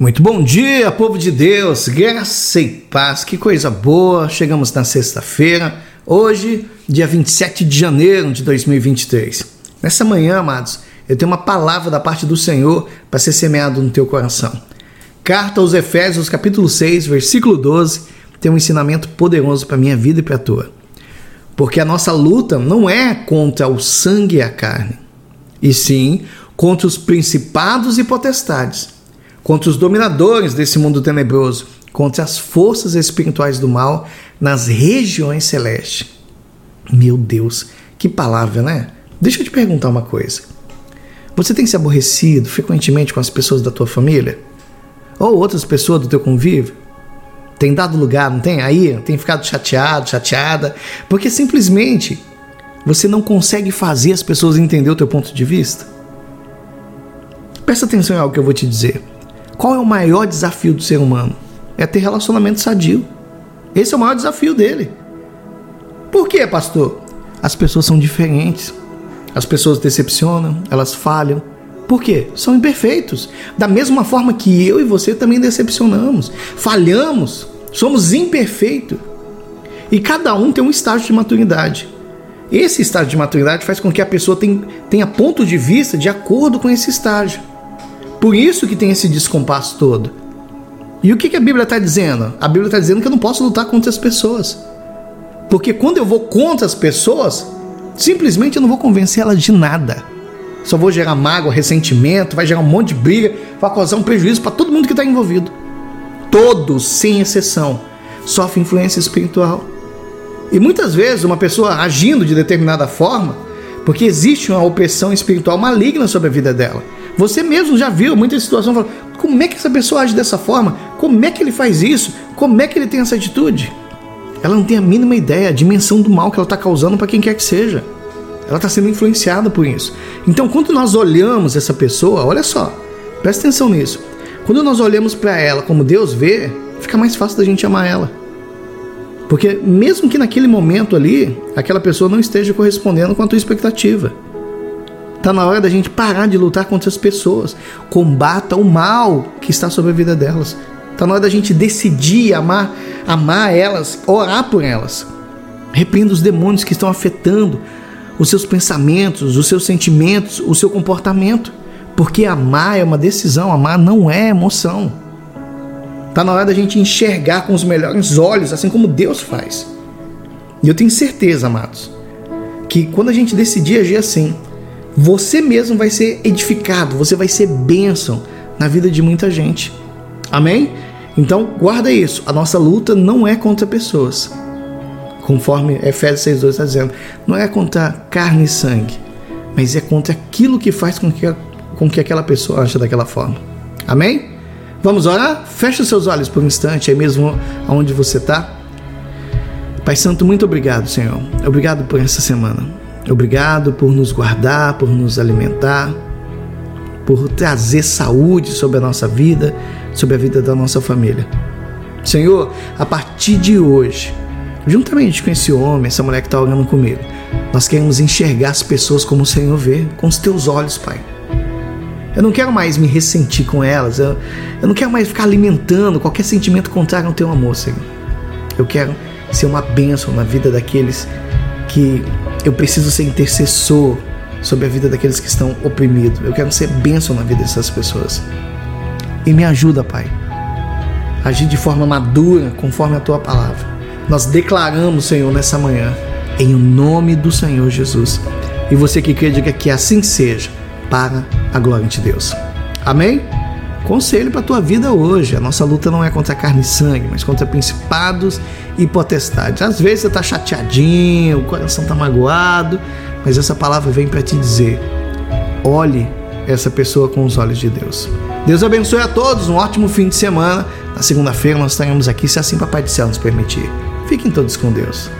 Muito bom dia, povo de Deus, graça e paz, que coisa boa. Chegamos na sexta-feira, hoje, dia 27 de janeiro de 2023. Nessa manhã, amados, eu tenho uma palavra da parte do Senhor para ser semeado no teu coração. Carta aos Efésios, capítulo 6, versículo 12, tem um ensinamento poderoso para minha vida e para a tua. Porque a nossa luta não é contra o sangue e a carne, e sim contra os principados e potestades contra os dominadores desse mundo tenebroso, contra as forças espirituais do mal nas regiões celestes. Meu Deus, que palavra, né? Deixa eu te perguntar uma coisa. Você tem se aborrecido frequentemente com as pessoas da tua família? Ou outras pessoas do teu convívio? Tem dado lugar, não tem? Aí tem ficado chateado, chateada, porque simplesmente você não consegue fazer as pessoas entender o teu ponto de vista? Presta atenção em algo que eu vou te dizer. Qual é o maior desafio do ser humano? É ter relacionamento sadio. Esse é o maior desafio dele. Por quê, pastor? As pessoas são diferentes. As pessoas decepcionam, elas falham. Por quê? São imperfeitos. Da mesma forma que eu e você também decepcionamos, falhamos, somos imperfeitos. E cada um tem um estágio de maturidade. Esse estágio de maturidade faz com que a pessoa tenha, tenha ponto de vista de acordo com esse estágio. Por isso que tem esse descompasso todo. E o que, que a Bíblia está dizendo? A Bíblia está dizendo que eu não posso lutar contra as pessoas. Porque quando eu vou contra as pessoas, simplesmente eu não vou convencer elas de nada. Só vou gerar mágoa, ressentimento, vai gerar um monte de briga, vai causar um prejuízo para todo mundo que está envolvido. Todos, sem exceção, sofrem influência espiritual. E muitas vezes uma pessoa agindo de determinada forma, porque existe uma opressão espiritual maligna sobre a vida dela. Você mesmo já viu muita situação falando, como é que essa pessoa age dessa forma? Como é que ele faz isso? Como é que ele tem essa atitude? Ela não tem a mínima ideia, a dimensão do mal que ela está causando para quem quer que seja. Ela está sendo influenciada por isso. Então, quando nós olhamos essa pessoa, olha só, presta atenção nisso. Quando nós olhamos para ela como Deus vê, fica mais fácil da gente amar ela. Porque mesmo que naquele momento ali, aquela pessoa não esteja correspondendo com a tua expectativa. Está na hora da gente parar de lutar contra as pessoas. Combata o mal que está sobre a vida delas. Está na hora da gente decidir amar, amar elas, orar por elas. Repreenda os demônios que estão afetando os seus pensamentos, os seus sentimentos, o seu comportamento. Porque amar é uma decisão, amar não é emoção. Está na hora da gente enxergar com os melhores olhos, assim como Deus faz. E eu tenho certeza, amados, que quando a gente decidir agir assim, você mesmo vai ser edificado, você vai ser bênção na vida de muita gente. Amém? Então, guarda isso. A nossa luta não é contra pessoas. Conforme Efésios 6,2 está dizendo, não é contra carne e sangue, mas é contra aquilo que faz com que, com que aquela pessoa ache daquela forma. Amém? Vamos orar? Feche seus olhos por um instante, aí mesmo onde você está. Pai Santo, muito obrigado, Senhor. Obrigado por essa semana. Obrigado por nos guardar, por nos alimentar, por trazer saúde sobre a nossa vida, sobre a vida da nossa família. Senhor, a partir de hoje, juntamente com esse homem, essa mulher que está orando comigo, nós queremos enxergar as pessoas como o Senhor vê, com os teus olhos, Pai. Eu não quero mais me ressentir com elas, eu, eu não quero mais ficar alimentando qualquer sentimento contrário ao teu amor, Senhor. Eu quero ser uma bênção na vida daqueles que eu preciso ser intercessor sobre a vida daqueles que estão oprimidos. Eu quero ser bênção na vida dessas pessoas. E me ajuda, Pai, a agir de forma madura conforme a tua palavra. Nós declaramos, Senhor, nessa manhã, em nome do Senhor Jesus. E você que crê, diga que assim seja, para a glória de Deus. Amém? Conselho para a tua vida hoje. A nossa luta não é contra carne e sangue, mas contra principados e potestades. Às vezes você está chateadinho, o coração está magoado, mas essa palavra vem para te dizer: olhe essa pessoa com os olhos de Deus. Deus abençoe a todos, um ótimo fim de semana. Na segunda-feira nós estaremos aqui, se assim Papai do Céu nos permitir. Fiquem todos com Deus.